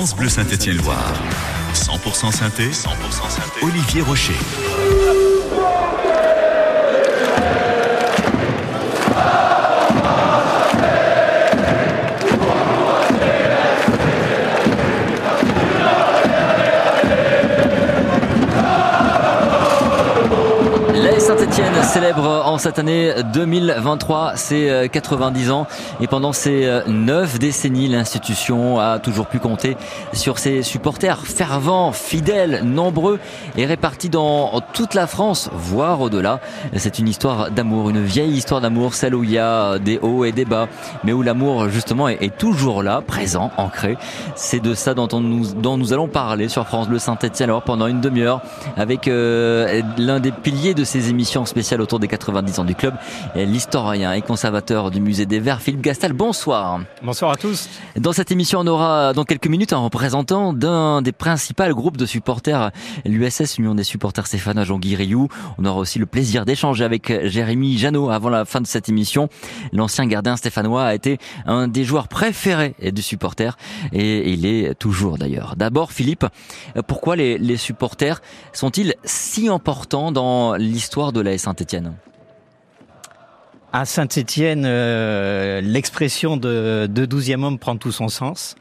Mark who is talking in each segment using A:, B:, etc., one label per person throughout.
A: Bleu Saint-Étienne-Loire. 100% synthé, 100% synthé. Olivier Rocher.
B: Saint-Etienne célèbre cette année 2023 ses 90 euh, ans et pendant ces 9 euh, décennies, l'institution a toujours pu compter sur ses supporters fervents, fidèles, nombreux et répartis dans toute la France, voire au-delà. C'est une histoire d'amour, une vieille histoire d'amour, celle où il y a des hauts et des bas, mais où l'amour justement est, toujours là, présent, ancré. C'est de ça dont, nous, allons parler sur France Bleu Saint-Etienne alors pendant une demi-heure avec euh, l'un des piliers de ces émissions spéciale autour des 90 ans du club. L'historien et conservateur du musée des Verts, Philippe Gastal, bonsoir.
C: Bonsoir à tous.
B: Dans cette émission, on aura dans quelques minutes un représentant d'un des principaux groupes de supporters, l'USS, Union des supporters stéphanois Jean-Guy Rioux. On aura aussi le plaisir d'échanger avec Jérémy Janot avant la fin de cette émission. L'ancien gardien stéphanois a été un des joueurs préférés du supporter et il est toujours d'ailleurs. D'abord, Philippe, pourquoi les, les supporters sont-ils si importants dans l'histoire de de la Saint-Etienne
C: à Saint-Étienne, euh, l'expression de, de 12e homme prend tout son sens.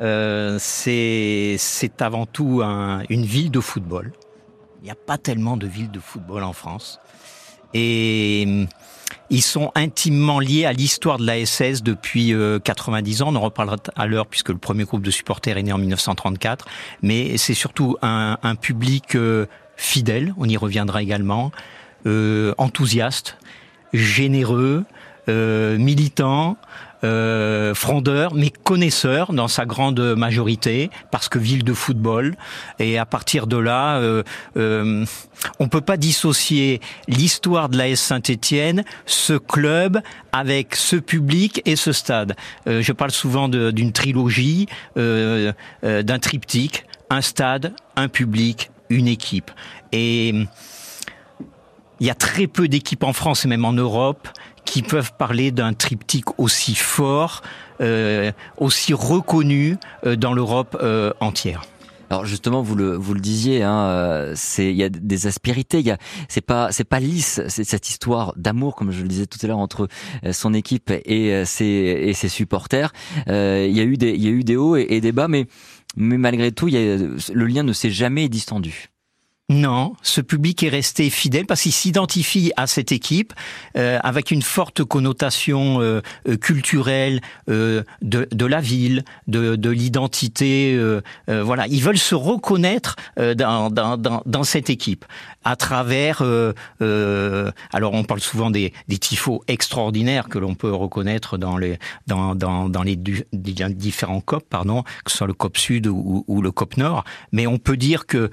C: Euh, c'est avant tout une ville de football. Il n'y a pas tellement de villes de football en France. Et hum, ils sont intimement liés à l'histoire de la SS depuis 90 euh, ans. On en reparlera à l'heure puisque le premier groupe de supporters est né en 1934. Mais c'est surtout un, public fidèle, on y reviendra également, enthousiaste, généreux, euh, militant, euh, frondeur, mais connaisseur dans sa grande majorité, parce que ville de football. Et à partir de là, euh, euh, on peut pas dissocier l'histoire de l'AS Saint-Étienne, ce club, avec ce public et ce stade. Euh, je parle souvent d'une trilogie, d'un triptyque, un stade, un public, une équipe. Et il y a très peu d'équipes en France et même en Europe qui peuvent parler d'un triptyque aussi fort, euh, aussi reconnu euh, dans l'Europe euh, entière.
B: Alors justement, vous le vous le disiez, hein, euh, c'est il y a des aspérités, il y a c'est pas c'est pas lisse, c'est cette histoire d'amour comme je le disais tout à l'heure entre euh, son équipe et ses et ses supporters. Euh, il y a eu des il y a eu des hauts et, des bas, mais mais malgré tout, il y a, le lien ne s'est jamais distendu.
C: Non, ce public est resté fidèle parce qu'il s'identifie à cette équipe euh, avec une forte connotation euh, euh, culturelle de, de, la ville, de, de l'identité. voilà, ils veulent se reconnaître dans, dans, dans, cette équipe à travers. alors, on parle souvent des, des extraordinaires que l'on peut reconnaître dans les dans, dans, dans les, différents COP, pardon, que ce soit le COP Sud ou, ou le COP Nord. Mais on peut dire que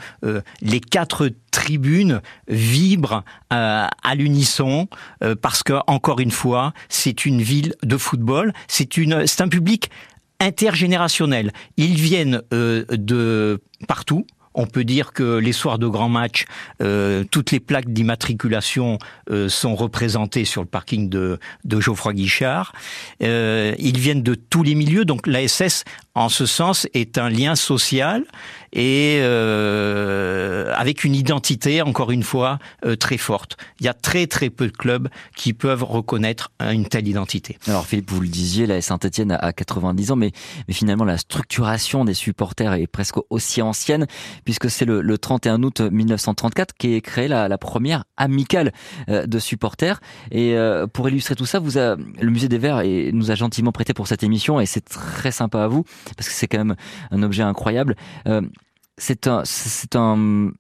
C: les quatre quatre tribunes vibrent euh, à l'unisson euh, parce que encore une fois, c'est une ville de football, c'est un public intergénérationnel. Ils viennent euh, de partout. On peut dire que les soirs de grands matchs, toutes les plaques d'immatriculation sont représentées sur le parking de, de Geoffroy Guichard. ils viennent de tous les milieux, donc l'ASS, en ce sens, est un lien social et euh, avec une identité, encore une fois, euh, très forte. Il y a très très peu de clubs qui peuvent reconnaître une telle identité.
B: Alors Philippe, vous le disiez, la Saint-Etienne a 90 ans, mais, mais finalement la structuration des supporters est presque aussi ancienne, puisque c'est le, le 31 août 1934 qui est créée la, la première amicale euh, de supporters. Et euh, pour illustrer tout ça, vous a, le musée des Verts nous a gentiment prêté pour cette émission, et c'est très sympa à vous, parce que c'est quand même un objet incroyable. Euh, c'est un, c'est un,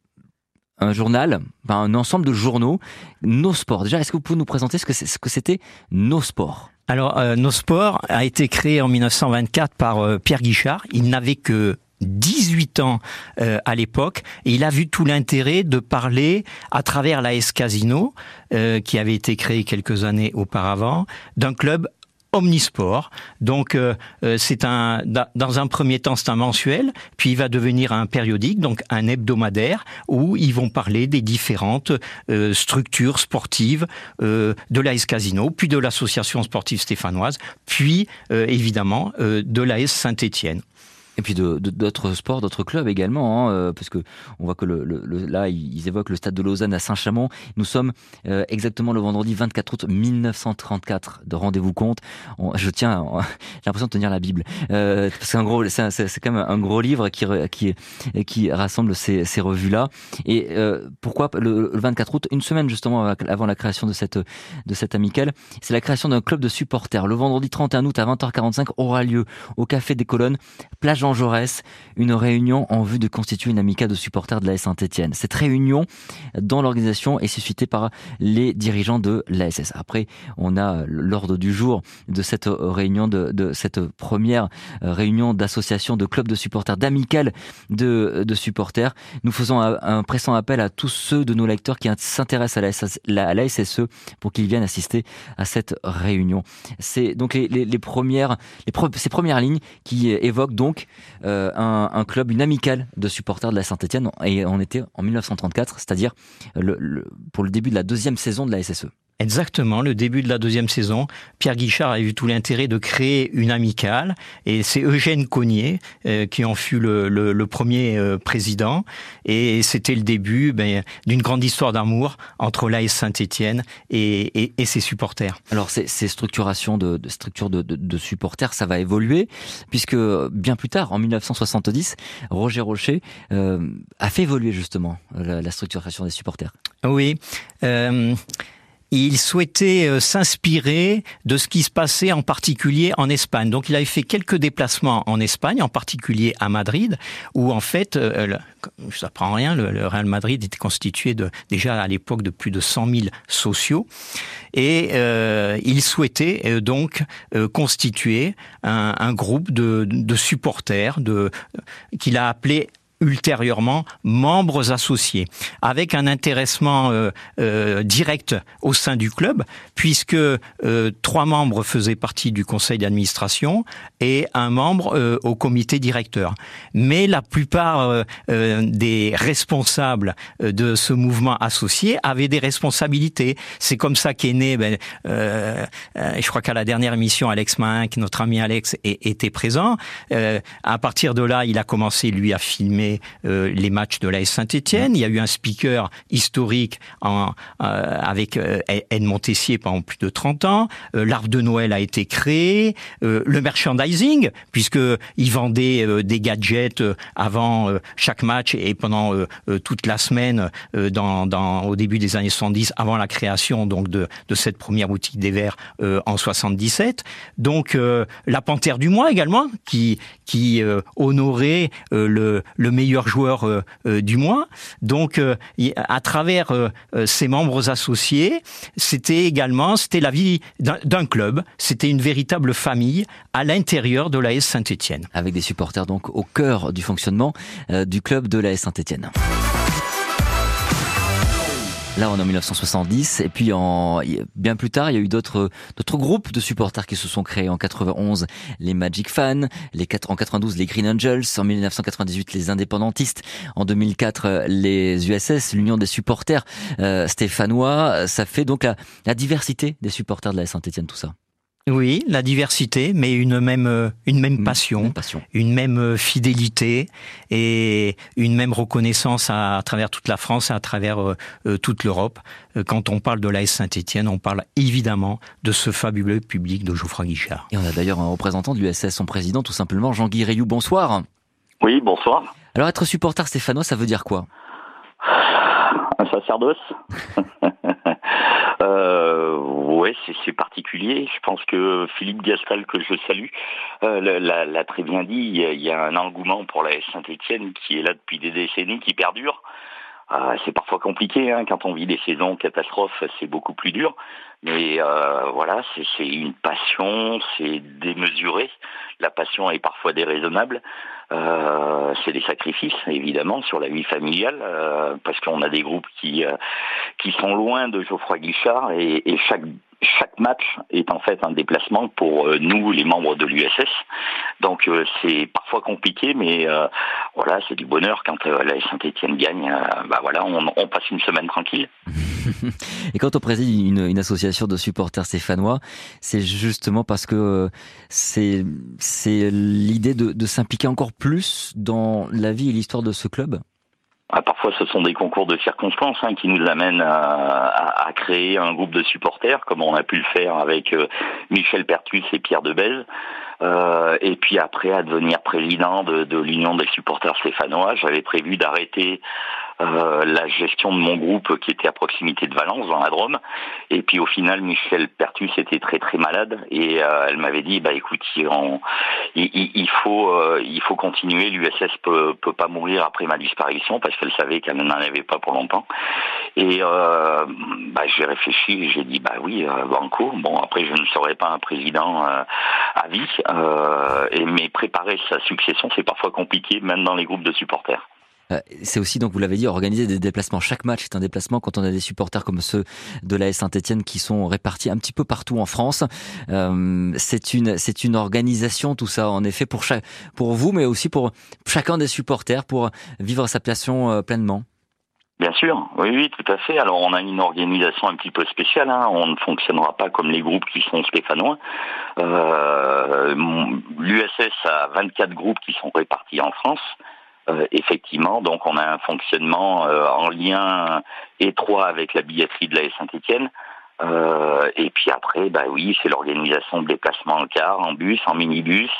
B: un journal, un ensemble de journaux, Nos Sports. Déjà, est-ce que vous pouvez nous présenter ce que, c'était Nos Sports
C: Alors, euh, Nos Sports a été créé en 1924 par euh, Pierre Guichard. Il n'avait que 18 ans euh, à l'époque et il a vu tout l'intérêt de parler à travers la S Casino qui avait été créé quelques années auparavant d'un club omnisport. Donc euh, euh, c'est un dans un premier temps c'est un mensuel, puis il va devenir un périodique, donc un hebdomadaire où ils vont parler des différentes euh, structures sportives de l'AS Casino, puis de l'association sportive stéphanoise, puis évidemment de l'AS Saint-Étienne.
B: Et puis de d'autres sports, d'autres clubs également, hein, parce que on voit que le, le, là ils évoquent le stade de Lausanne à Saint-Chamond. Nous sommes exactement le vendredi 24 août 1934. De rendez-vous compte. je tiens, j'ai l'impression de tenir la Bible. c'est un gros, c'est quand même un gros livre qui qui qui rassemble ces, ces revues là. Et pourquoi le, 24 août, une semaine justement avant la création de cette de cette amicale, c'est la création d'un club de supporters. Le vendredi 31 août à 20h45 aura lieu au Café des Colonnes, plage Jaurès, une réunion en vue de constituer une amicale de supporters de la Saint-Etienne. Cette réunion dans l'organisation est suscitée par les dirigeants de l'ASS. Après, on a l'ordre du jour de cette réunion, de, cette première réunion d'association de clubs de supporters, d'amicales de, de supporters. Nous faisons un, pressant appel à tous ceux de nos lecteurs qui s'intéressent à la, SSE pour qu'ils viennent assister à cette réunion. C'est donc les, premières, ces premières lignes qui évoquent donc euh, un, club, une amicale de supporters de la Saint-Etienne et on était en 1934, c'est-à-dire pour le début de la deuxième saison de la SSE.
C: Exactement, le début de la deuxième saison, Pierre Guichard a eu tout l'intérêt de créer une amicale et c'est Eugène Cognier euh, qui en fut le, le, le premier euh, président et c'était le début ben, d'une grande histoire d'amour entre l'AS Saint-Étienne et, et, et, ses supporters.
B: Alors ces, ces structurations de, de structures de, de, de, supporters, ça va évoluer puisque bien plus tard, en 1970, Roger Rocher euh, a fait évoluer justement la, la structuration des supporters.
C: Oui. Euh, il souhaitait euh, s'inspirer de ce qui se passait en particulier en Espagne. Donc il avait fait quelques déplacements en Espagne, en particulier à Madrid, où en fait, euh, ça prend rien, le, Real Madrid était constitué de, déjà à l'époque de plus de 100 000 sociaux, et euh, il souhaitait euh, donc constituer un, groupe de, supporters qu'il a appelé ultérieurement membres associés, avec un intéressement euh, euh, direct au sein du club, puisque euh, trois membres faisaient partie du conseil d'administration et un membre au comité directeur. Mais la plupart des responsables de ce mouvement associé avaient des responsabilités. C'est comme ça qu'est né, ben, je crois qu'à la dernière émission, Alex Mahinck, notre ami Alex, était présent. à partir de là, il a commencé, lui, à filmer euh, les matchs de l'AS Saint-Etienne. Il y a eu un speaker historique euh, avec euh, Edmond Tessier pendant plus de 30 ans. L'arbre de Noël a été créé. le merchandising, puisqu'il vendait des gadgets avant chaque match et pendant toute la semaine dans, au début des années 70, avant la création donc de, cette première boutique des verres en 77. Donc la Panthère du mois également, qui, qui honorait le, le meilleur joueur euh, euh, du mois. Donc, euh, à travers ses membres associés, c'était également c'était la vie d'un club. C'était une véritable famille à l'intérieur de l'AS Saint-Étienne.
B: Avec des supporters donc au cœur du fonctionnement du club de l'AS Saint-Étienne. Là, on est en 1970. Et puis, en, bien plus tard, il y a eu d'autres, groupes de supporters qui se sont créés. En 91, les Magic Fans. Les, en 92, les Green Angels. En 1998, les Indépendantistes. En 2004, les USS, l'Union des supporters euh, stéphanois. Ça fait donc la, la diversité des supporters de la Saint-Etienne, tout ça.
C: Oui, la diversité, mais une même euh, une même passion, une même euh, fidélité et une même reconnaissance à, travers toute la France et à travers euh, toute l'Europe. Quand on parle de l'AS Saint-Étienne, on parle évidemment de ce fabuleux public de Geoffroy Guichard.
B: Et on a d'ailleurs un représentant de l'USS, son président tout simplement, Jean-Guy Rayou. Bonsoir.
D: Oui, bonsoir.
B: Alors être supporter stéphanois, ça veut dire quoi?
D: Un sacerdoce euh, ouais, c'est particulier. Je pense que Philippe Gastal, que je salue, euh, l'a très bien dit. Il y, a, un engouement pour la Saint-Etienne qui est là depuis des décennies, qui perdure. Euh, c'est parfois compliqué hein, quand on vit des saisons catastrophes, c'est beaucoup plus dur. Mais euh, voilà, c'est une passion, c'est démesuré. La passion est parfois déraisonnable. C'est des sacrifices évidemment sur la vie familiale parce qu'on a des groupes qui qui sont loin de Geoffroy Guichard et, chaque chaque match est en fait un déplacement pour euh, nous les membres de l'USS. Donc c'est parfois compliqué, mais voilà, c'est du bonheur quand la Saint-Étienne gagne. bah voilà, on, on passe une semaine tranquille.
B: Et quand on préside une, une association de supporters stéphanois, c'est justement parce que c'est l'idée de, de s'impliquer encore plus dans la vie et l'histoire de ce club?
D: Ah, parfois, ce sont des concours de circonstances hein, qui nous amènent à, à, créer un groupe de supporters, comme on a pu le faire avec euh, Michel Pertus et Pierre Debèze. Euh, et puis après à devenir président de, de l'Union des supporters stéphanois. J'avais prévu d'arrêter la gestion de mon groupe qui était à proximité de Valence, dans la Drôme. Et puis au final, Michel Pertus était très très malade et euh, elle m'avait dit, bah écoute, il, il, faut euh, il faut continuer. L'USS peut peut pas mourir après ma disparition parce qu'elle savait qu'elle n'en avait pas pour longtemps. Et euh, bah, j'ai réfléchi j'ai dit, bah oui, Banco. Bon après, je ne serai pas un président à vie, et mais préparer sa succession, c'est parfois compliqué, même dans les groupes de supporters.
B: Euh, c'est aussi, donc vous l'avez dit, organiser des déplacements. Chaque match est un déplacement quand on a des supporters comme ceux de la Saint-Etienne qui sont répartis un petit peu partout en France. Euh, c'est une, c'est une organisation, tout ça, en effet, pour, chaque, pour vous, mais aussi pour chacun des supporters, pour vivre sa passion euh, pleinement.
D: Bien sûr, oui, oui, tout à fait. Alors on a une organisation un petit peu spéciale. Hein. On ne fonctionnera pas comme les groupes qui sont stéphanois. Euh, L'USS a 24 groupes qui sont répartis en France. Euh, effectivement, donc on a un fonctionnement euh, en lien étroit avec la billetterie de la Saint-Étienne. Euh, et puis après, bah oui, c'est l'organisation de déplacements en car, en bus, en minibus,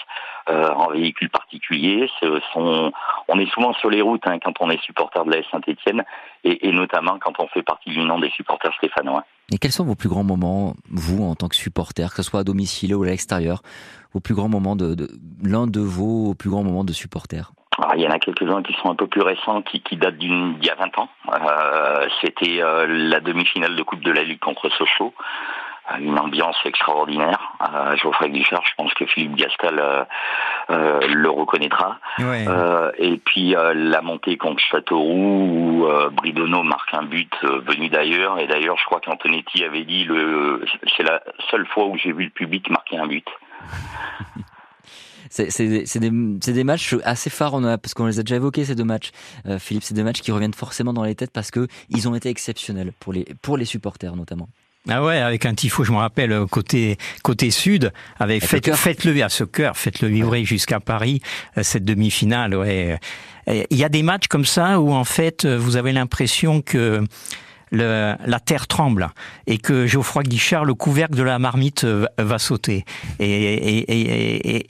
D: euh, en véhicule particulier. Sont, on est souvent sur les routes hein, quand on est supporter de la Saint-Étienne, et, et, notamment quand on fait partie du nom des supporters stéphanois.
B: Et quels sont vos plus grands moments, vous, en tant que supporter, que ce soit à domicile ou à l'extérieur, vos plus grands moments de, de l'un de vos plus grands moments de supporter?
D: Ah, il y en a quelques-uns qui sont un peu plus récents, qui, qui datent d'il y a 20 ans. Euh, C'était euh, la demi-finale de Coupe de la Ligue contre Sochaux. Euh, une ambiance extraordinaire. Euh, Geoffrey Guichard, je pense que Philippe Gastal euh, le reconnaîtra. et puis la montée contre Châteauroux, où Bridonneau marque un but venu d'ailleurs. Et d'ailleurs, je crois qu'Antonetti avait dit le c'est la seule fois où j'ai vu le public marquer un but.
B: C'est des, des, matchs assez phares, on a, parce qu'on les a déjà évoqués ces deux matchs, euh, Philippe, c'est deux matchs qui reviennent forcément dans les têtes parce que ils ont été exceptionnels pour les, pour les supporters notamment.
C: Ah ouais, avec un tifo, je me rappelle, euh, côté côté sud, avec, faites, faites-le à ce cœur, faites-le vivre jusqu'à Paris, euh, cette demi-finale. Ouais. Il y a des matchs comme ça où en fait, vous avez l'impression que le, la terre tremble et que Geoffroy Guichard, le couvercle de la marmite, euh, va sauter. Et, et,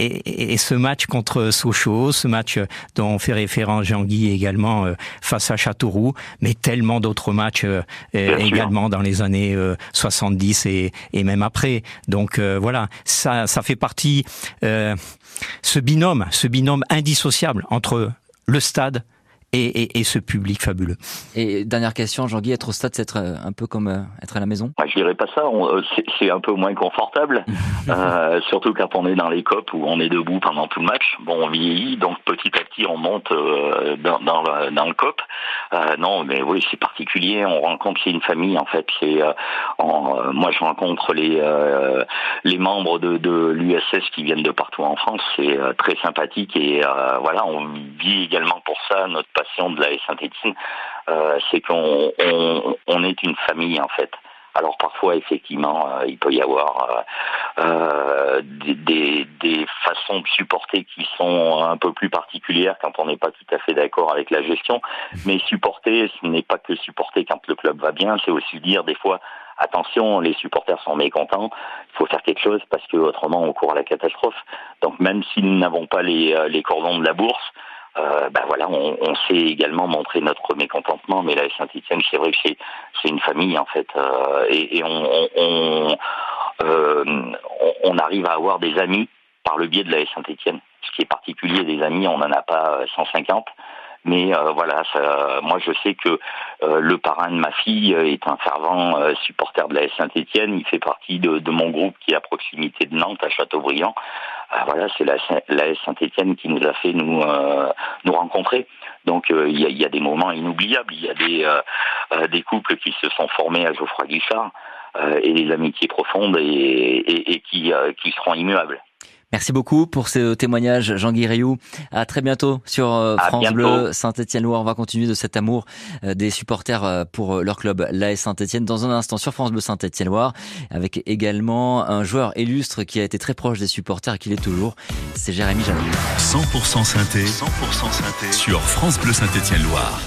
C: et, et, ce match contre Sochaux, ce match dont on fait référence Jean-Guy également euh, face à Châteauroux, mais tellement d'autres matchs euh, également dans les années 70 et, même après. Donc voilà, ça, ça fait partie, ce binôme, ce binôme indissociable entre le stade et, ce public fabuleux.
B: Et dernière question, Jean-Guy, être au stade, c'est être euh, un peu comme euh, être à la maison?
D: Je dirais pas ça, euh, c'est un peu moins confortable, surtout quand on est dans les copes où on est debout pendant tout le match. Bon, on vieillit, donc petit à petit on monte dans, dans, le, dans le cop. non, mais oui, c'est particulier, on rencontre, c'est une famille en fait. C'est, moi je rencontre les, les membres de, de l'USS qui viennent de partout en France, c'est très sympathique et voilà, on vit également pour ça notre de la Saint-Étienne, euh, c'est qu'on on, est une famille en fait. Alors parfois, effectivement, euh, il peut y avoir euh, des, des, façons de supporter qui sont un peu plus particulières quand on n'est pas tout à fait d'accord avec la gestion. Mais supporter, ce n'est pas que supporter quand le club va bien, c'est aussi dire des fois, attention, les supporters sont mécontents, il faut faire quelque chose parce que autrement on court à la catastrophe. Donc même si nous n'avons pas les, les cordons de la bourse, euh, ben voilà, on, sait également montrer notre mécontentement, mais la Saint-Etienne, c'est vrai que c'est une famille en fait, euh, et, et, on, on, euh, arrive à avoir des amis par le biais de la Saint-Etienne. Ce qui est particulier des amis, on n'en a pas 150. Mais euh, voilà, ça, moi je sais que euh, le parrain de ma fille est un fervent euh, supporter de la Saint-Étienne. Il fait partie de, de, mon groupe qui est à proximité de Nantes, à Châteaubriand. voilà, c'est la, la Saint-Étienne qui nous a fait nous nous rencontrer. Donc il y a, y, a, des moments inoubliables. Il y a des des couples qui se sont formés à Geoffroy Guichard et des amitiés profondes et, et, et qui qui seront immuables.
B: Merci beaucoup pour ce témoignage, Jean-Guy Rioux. À très bientôt sur euh, France Bleu Saint-Étienne-Loire. On va continuer de cet amour euh, des supporters euh, pour leur club, l'AS Saint-Étienne, dans un instant sur France Bleu Saint-Étienne-Loire, avec également un joueur illustre qui a été très proche des supporters et qui l'est toujours. C'est Jérémy Janot.
A: 100% synthé, 100% synthé sur France Bleu Saint-Étienne-Loire.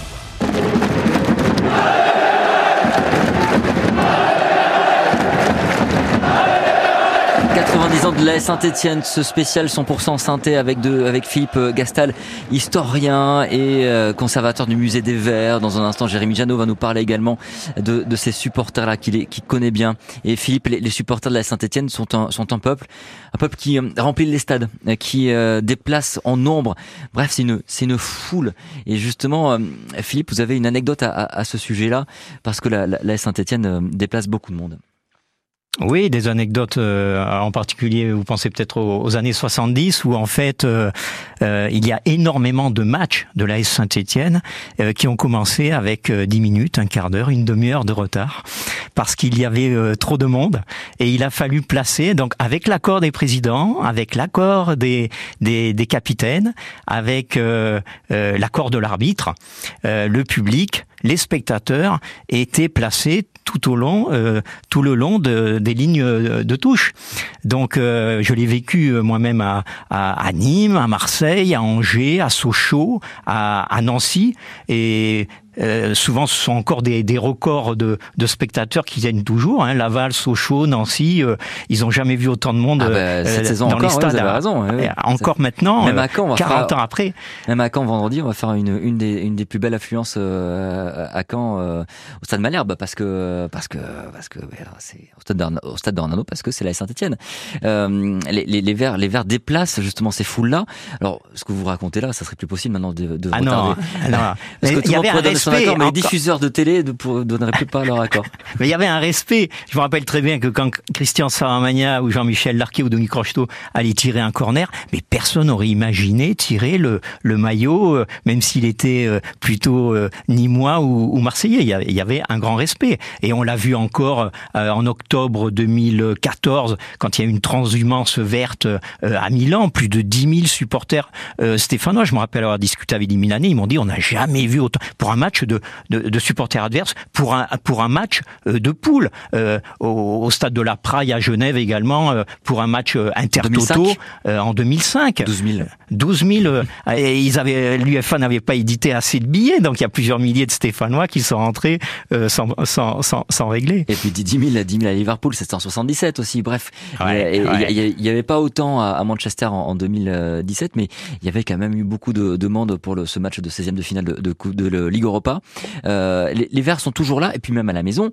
B: 90 ans de la Saint-Etienne, ce spécial 100% synthé avec avec Philippe euh, Gastal, historien et euh, conservateur du musée des Verts. Dans un instant, Jérémy Janot va nous parler également de, de ces supporters-là qu'il qui connaît bien. Et Philippe, les, supporters de la Saint-Etienne sont un, peuple, un peuple qui euh, remplit les stades, qui déplace en nombre. Bref, c'est une, c'est une foule. Et justement, Philippe, vous avez une anecdote à, à, ce sujet-là, parce que la, la, la Saint-Etienne déplace beaucoup de monde.
C: Oui, des anecdotes euh, en particulier, vous pensez peut-être aux, années 70 où en fait euh, euh, il y a énormément de matchs de l'AS Saint-Étienne qui ont commencé avec 10 minutes, un quart d'heure, une demi-heure de retard parce qu'il y avait trop de monde et il a fallu placer donc avec l'accord des présidents, avec l'accord des, des, des capitaines, avec l'accord de l'arbitre, le public les spectateurs étaient placés tout au long, euh, tout le long de, des lignes de touche. Donc, euh, je l'ai vécu euh, moi-même à, à, Nîmes, à Marseille, à Angers, à Sochaux, à, à Nancy, et euh, souvent, ce sont encore des, des records de, de, spectateurs qui viennent toujours. Hein. Laval, Sochaux, Nancy, euh, ils ont jamais vu autant de monde ah
B: bah, cette euh, saison dans encore, les stades. raison,
C: encore maintenant, même à Caen, 40 ans après.
B: Même à Caen, vendredi, on va faire une, une, des, une des plus belles affluences à Caen au stade Malherbe parce que parce que parce que c'est au stade d'Ornano parce que c'est la Saint-Étienne. les, les, les Verts les Verts déplacent justement ces foules là. Alors ce que vous racontez là, ça serait plus possible maintenant de, de
C: ah non, non,
B: parce que tout le monde mais les diffuseurs de télé ne donneraient plus pas leur accord.
C: mais il y avait un respect. Je me rappelle très bien que quand Christian Saramagna ou Jean-Michel Larquet ou Denis Crocheteau allaient tirer un corner, mais personne n'aurait imaginé tirer le, le maillot, euh, même s'il était euh, plutôt euh, nîmois ou, ou marseillais. Il y avait un grand respect. Et on l'a vu encore en octobre 2014, quand il y a eu une transhumance verte à Milan, plus de 10 000 supporters stéphanois. Je me rappelle avoir discuté avec des Milanais, ils m'ont dit on n'a jamais vu autant pour un match de, de, supporters adverses pour un, pour un match euh, de poule euh, au, stade de la Praille à Genève également euh, pour un match intertoto en 2005.
B: 12 000.
C: 12 000. et ils avaient, l'UFA n'avait pas édité assez de billets, donc il y a plusieurs milliers de Stéphanois qui sont rentrés sans, sans, sans, sans, régler.
B: Et puis 10 000, 10 000 à Liverpool, c'était en 77 aussi. Bref, il n'y avait pas autant à, Manchester en, 2017, mais il y avait quand même eu beaucoup de demandes pour le, ce match de 16e de finale de, de, de, de Ligue Europa. Euh, les, les, sont toujours là, et puis même à la maison,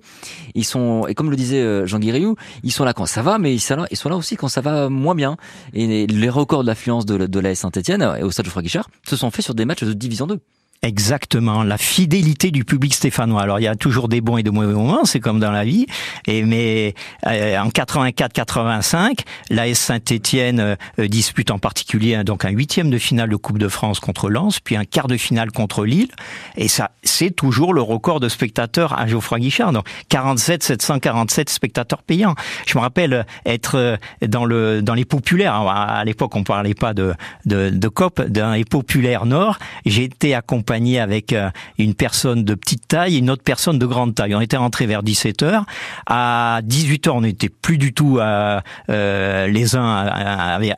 B: ils sont, et comme le disait euh, Jean Guiriou, ils sont là quand ça va, mais ils sont là, aussi quand ça va moins bien. Et les records d'affluence de, de la Saint-Etienne et au stade Geoffroy Guichard se sont faits sur des matchs de Division 2.
C: Exactement, la fidélité du public stéphanois. Alors il y a toujours des bons et de mauvais moments, c'est comme dans la vie. Et mais euh, en 84-85, l'AS Saint-Étienne euh, dispute en particulier hein, donc un huitième de finale de Coupe de France contre Lens, puis un quart de finale contre Lille. Et ça, c'est toujours le record de spectateurs à Geoffroy Guichard. Donc 47 747 spectateurs payants. Je me rappelle être euh, dans le dans les populaires. À l'époque, on parlait pas de de, de COP, dans les populaires Nord. J'ai été accompagné avec euh, une personne de petite taille et une autre personne de grande taille. On était rentré vers 17 h À 18 h on n'était plus du tout euh, euh, les uns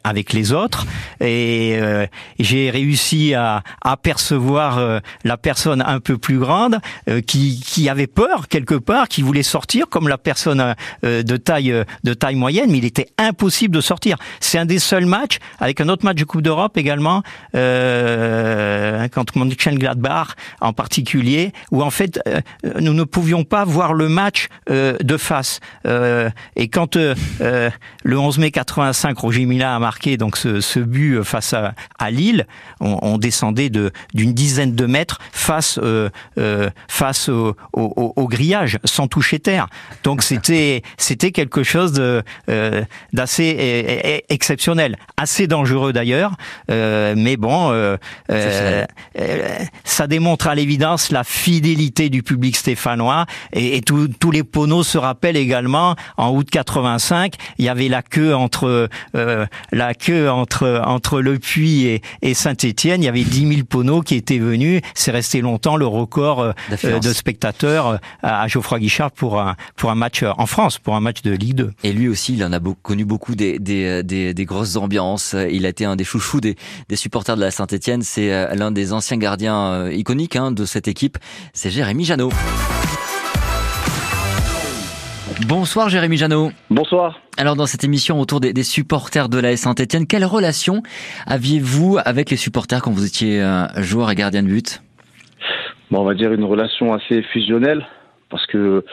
C: avec les autres. Et j'ai réussi à apercevoir la personne un peu plus grande qui, qui avait peur quelque part, qui voulait sortir, comme la personne de taille de taille moyenne, mais il était impossible de sortir. C'est un des seuls matchs, avec un autre match de Coupe d'Europe également, euh, quand Gladbach en particulier, où en fait euh, nous ne pouvions pas voir le match euh, de face. Euh, et quand le 11 mai 85, Roger Mila a marqué donc ce, but face à, à Lille, on, descendait de d'une dizaine de mètres face face au, au, grillage, sans toucher terre. Donc c'était c'était quelque chose de d'assez exceptionnel, assez dangereux d'ailleurs, mais bon ça démontre à l'évidence la fidélité du public stéphanois et, et tous les poneaux se rappellent également en août 85, il y avait la queue entre euh, la queue entre entre Le Puy et, et Saint-Étienne, il y avait 10 000 poneaux qui étaient venus, c'est resté longtemps le record euh, de spectateurs à Geoffroy Guichard pour un pour un match en France, pour un match de Ligue 2.
B: Et lui aussi, il en a connu beaucoup des, des, des, des grosses ambiances. Il a été un des chouchous des, des supporters de la Saint-Etienne. C'est euh, l'un des anciens gardiens euh, iconiques hein, de cette équipe. C'est Jérémy Janot. Bonsoir Jérémy Janot.
E: Bonsoir.
B: Alors dans cette émission autour des, supporters de la Saint-Etienne, quelle relation aviez-vous avec les supporters quand vous étiez euh, joueur et gardien de but?
E: Bon, On va dire une relation assez fusionnelle parce que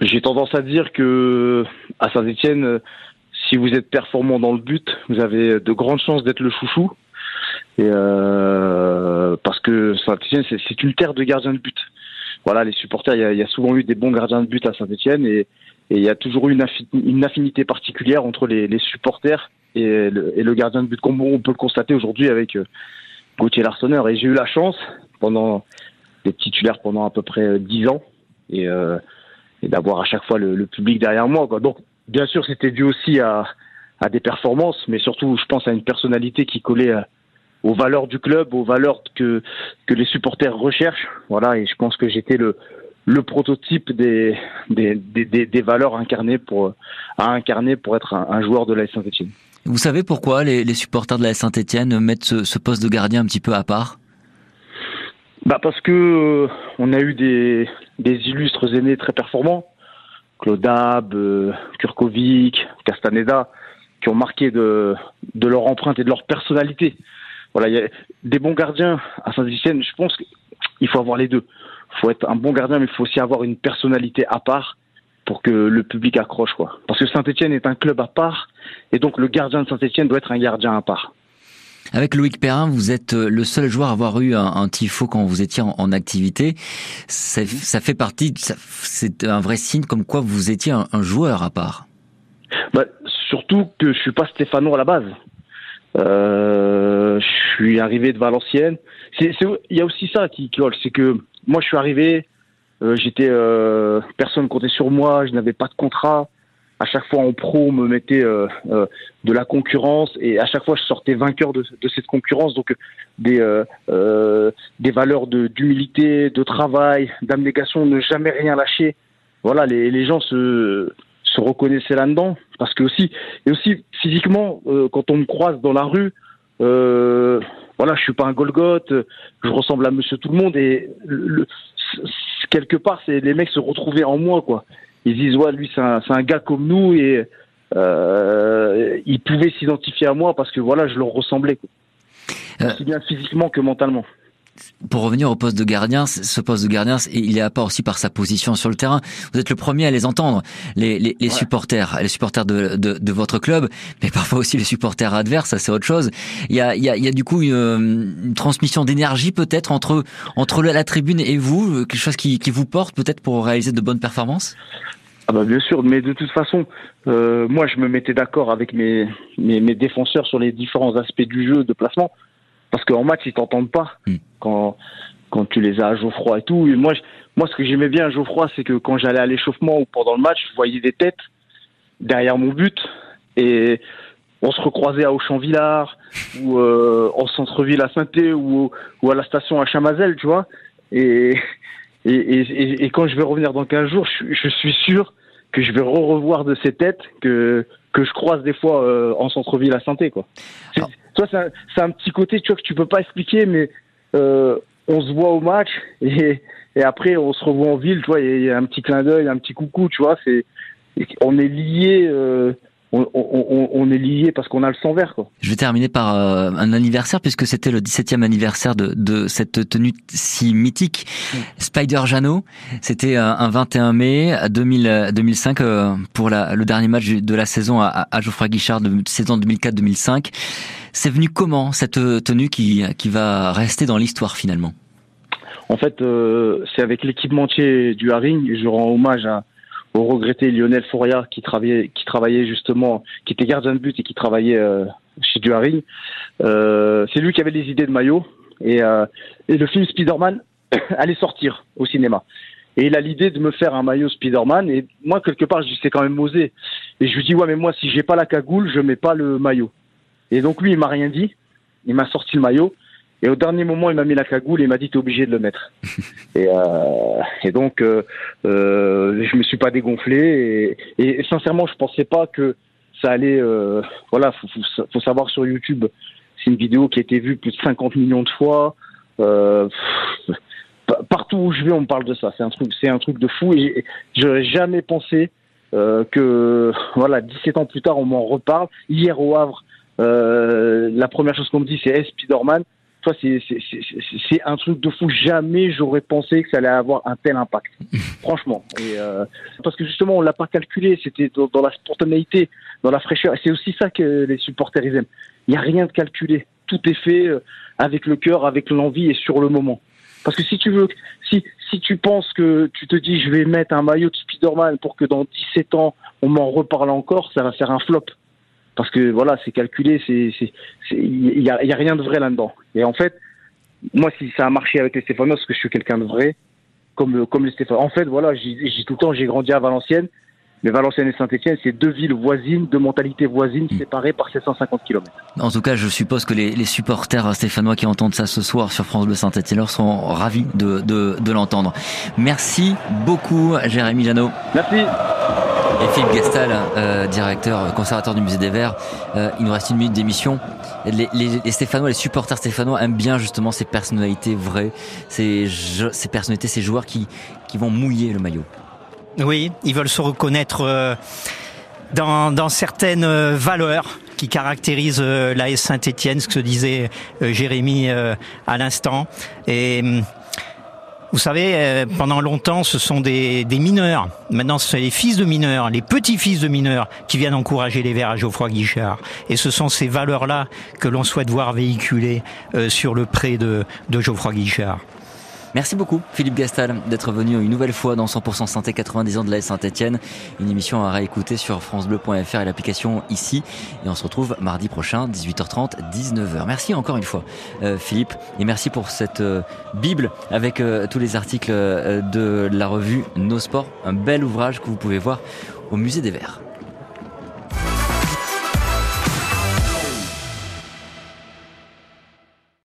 E: j'ai tendance à dire que à Saint-Etienne, si vous êtes performant dans le but, vous avez de grandes chances d'être le chouchou. Et euh, parce que Saint-Etienne, c'est une terre de gardiens de but. Voilà, les supporters, il y, a, souvent eu des bons gardiens de but à Saint-Etienne et, il y a toujours eu une, affinité particulière entre les, supporters et le, gardien de but, comme on peut le constater aujourd'hui avec euh, Gauthier Larsonneur. Et j'ai eu la chance, pendant d'être titulaire pendant à peu près dix ans, et, euh, d'avoir à chaque fois le, public derrière moi. Donc, bien sûr, c'était dû aussi à, à des performances, mais surtout, je pense à une personnalité qui collait euh, aux valeurs du club, aux valeurs que que les supporters recherchent. Voilà, et je pense que j'étais le le prototype des des, des, des, valeurs incarnées pour à incarner pour être un, joueur de la Saint-Etienne.
B: Vous savez pourquoi les, les, supporters de la Saint-Etienne mettent ce, ce, poste de gardien un petit peu à part?
E: Bah parce que euh, on a eu des des illustres aînés très performants Claude Ab, euh, Kurkovic, Castaneda, qui ont marqué de, de leur empreinte et de leur personnalité. Voilà, il y a des bons gardiens à Saint-Etienne. Je pense qu'il faut avoir les deux. Il faut être un bon gardien, mais il faut aussi avoir une personnalité à part pour que le public accroche, quoi. Parce que Saint-Etienne est un club à part, et donc le gardien de Saint-Etienne doit être un gardien à part.
B: Avec Loïc Perrin, vous êtes euh, le seul joueur à avoir eu un, tifo quand vous étiez en, activité. Ça, fait partie, c'est un vrai signe comme quoi vous étiez un, joueur à part.
E: Bah, surtout que je suis pas Stéphano à la base. Euh, je suis arrivé de Valenciennes. Il y a aussi ça qui colle, c'est que moi je suis arrivé, euh, j'étais euh, personne comptait sur moi, je n'avais pas de contrat à chaque fois en pro, on me mettait euh, euh, de la concurrence et à chaque fois je sortais vainqueur de, de cette concurrence. Donc des euh, des valeurs de d'humilité, de travail, d'abnégation, ne jamais rien lâcher. Voilà, les, les gens se se reconnaissaient là-dedans. Parce que aussi et aussi physiquement quand on me croise dans la rue. voilà, je suis pas un Golgoth, je ressemble à Monsieur Tout le Monde et le, quelque part, c'est les mecs se retrouvaient en moi, quoi. Ils disent ouais lui c'est un, un, gars comme nous et euh, ils pouvaient s'identifier à moi parce que voilà je leur ressemblais euh, aussi bien physiquement que mentalement
B: pour revenir au poste de gardien, ce poste de gardien, il est à part aussi par sa position sur le terrain. Vous êtes le premier à les entendre, les, les, les supporters, les supporters de, de, de, votre club, mais parfois aussi les supporters adverses, ça c'est autre chose. Il y a, il y a, il y a du coup une, une transmission d'énergie peut-être entre, entre la tribune et vous, quelque chose qui, qui vous porte peut-être pour réaliser de bonnes performances?
E: Ah bah bien sûr, mais de toute façon, euh, moi je me mettais d'accord avec mes, mes, mes défenseurs sur les différents aspects du jeu de placement. Parce qu'en match, ils t'entendent pas hmm. quand, quand tu les as à Geoffroy et tout. Et moi, moi, ce que j'aimais bien à Geoffroy, c'est que quand j'allais à l'échauffement ou pendant le match, je voyais des têtes derrière mon but et on se recroisait à Auchan-Villard ou euh, en centre-ville à saint ou, ou à la station à Chamazel, tu vois. Et, et, et, et, quand je vais revenir dans 15 jours, je, je suis sûr que je vais re revoir de ces têtes que, que je croise des fois euh, en centre-ville à saint quoi. Toi, c'est un, petit côté, tu vois, que tu peux pas expliquer, mais euh, on se voit au match et, et après on se revoit en ville, tu vois, il y, a un petit clin d'œil, un petit coucou, tu vois, c'est on est lié. Euh, on, on, on, est lié parce qu'on a le sang vert. Quoi.
B: Je vais terminer par euh, un anniversaire puisque c'était le 17e anniversaire de, de cette tenue si mythique. Spider Jano, c'était un 21 mai 2000, 2005 pour la, le dernier match de la saison à, à Geoffroy Guichard de saison 2004-2005. C'est venu comment cette euh, tenue qui, qui va rester dans l'histoire finalement?
E: En fait, euh, c'est avec l'équipementier du Haring je rends hommage à, au regretté Lionel Fouriat qui travaillait, justement, qui était gardien de but et qui travaillait euh, chez du Haring. c'est lui qui avait les idées de maillot et, euh, le film Spider-Man allait sortir au cinéma. Et il a l'idée de me faire un maillot Spider-Man. Et moi, quelque part, je dis, c'est quand même osé. Et je lui dis, ouais, mais moi, si j'ai pas la cagoule, je mets pas le maillot. Et donc, lui, il m'a rien dit. Il m'a sorti le maillot. Et au dernier moment, il m'a mis la cagoule et m'a dit, t'es obligé de le mettre. et, euh, et donc, euh, euh, je me suis pas dégonflé. Et, et, sincèrement, je pensais pas que ça allait, euh, voilà, faut, faut, faut, savoir sur YouTube, c'est une vidéo qui a été vue plus de 50 millions de fois. Euh, partout où je vais, on me parle de ça. C'est un truc, c'est un truc de fou. Et j'aurais jamais pensé euh, que, voilà, 17 ans plus tard, on m'en reparle. Hier au Havre, euh, la première chose qu'on me dit, c'est hey, Spider-Man. Toi, c'est, un truc de fou. Jamais j'aurais pensé que ça allait avoir un tel impact. Franchement. Et, euh, parce que justement, on l'a pas calculé. C'était dans, dans, la spontanéité, dans la fraîcheur. Et c'est aussi ça que les supporters ils aiment. Il n'y a rien de calculé. Tout est fait euh, avec le cœur, avec l'envie et sur le moment. Parce que si tu veux, si, si tu penses que tu te dis je vais mettre un maillot de Spider-Man pour que dans 17 ans on m'en reparle encore, ça va faire un flop. Parce que voilà, c'est calculé, c'est, il y a, y a rien de vrai là-dedans. Et en fait, moi, si ça a marché avec les Stéphanois, parce que je suis quelqu'un de vrai, comme, comme les Stéphanois. En fait, voilà, j'ai tout le temps, j'ai grandi à Valenciennes. Mais Valenciennes et Saint-Etienne, c'est deux villes voisines, deux mentalités voisines, séparées par 750 km.
B: En tout cas, je suppose que les, les supporters stéphanois qui entendent ça ce soir sur France Bleu Saint-Etienne seront ravis de, de, de l'entendre. Merci beaucoup, Jérémy Janot.
E: Merci.
B: Et Philippe Gastal, euh, directeur, conservateur du Musée des Verts. Euh, il nous reste une minute d'émission. Les, les, les, Stéphanois, les supporters stéphanois aiment bien justement ces personnalités vraies, ces, personnalités, ces joueurs qui, qui vont mouiller le maillot.
C: Oui, ils veulent se reconnaître euh, dans, certaines valeurs qui caractérisent euh, l'AS Saint-Étienne, ce que disait euh, Jérémy à l'instant. Et hum, vous savez, pendant longtemps, ce sont des, mineurs. Maintenant, ce sont les fils de mineurs, les petits-fils de mineurs qui viennent encourager les Verts à Geoffroy Guichard. Et ce sont ces valeurs-là que l'on souhaite voir véhiculer sur le pré de Geoffroy Guichard.
B: Merci beaucoup Philippe Gastal d'être venu une nouvelle fois dans 100% Santé 90 ans de la Saint-Etienne. Une émission à réécouter sur francebleu.fr et l'application ici. Et on se retrouve mardi prochain, 18h30, 19h. Merci encore une fois euh, Philippe et merci pour cette euh, Bible avec euh, tous les articles de la revue Nos Sports. Un bel ouvrage que vous pouvez voir au musée des Verts.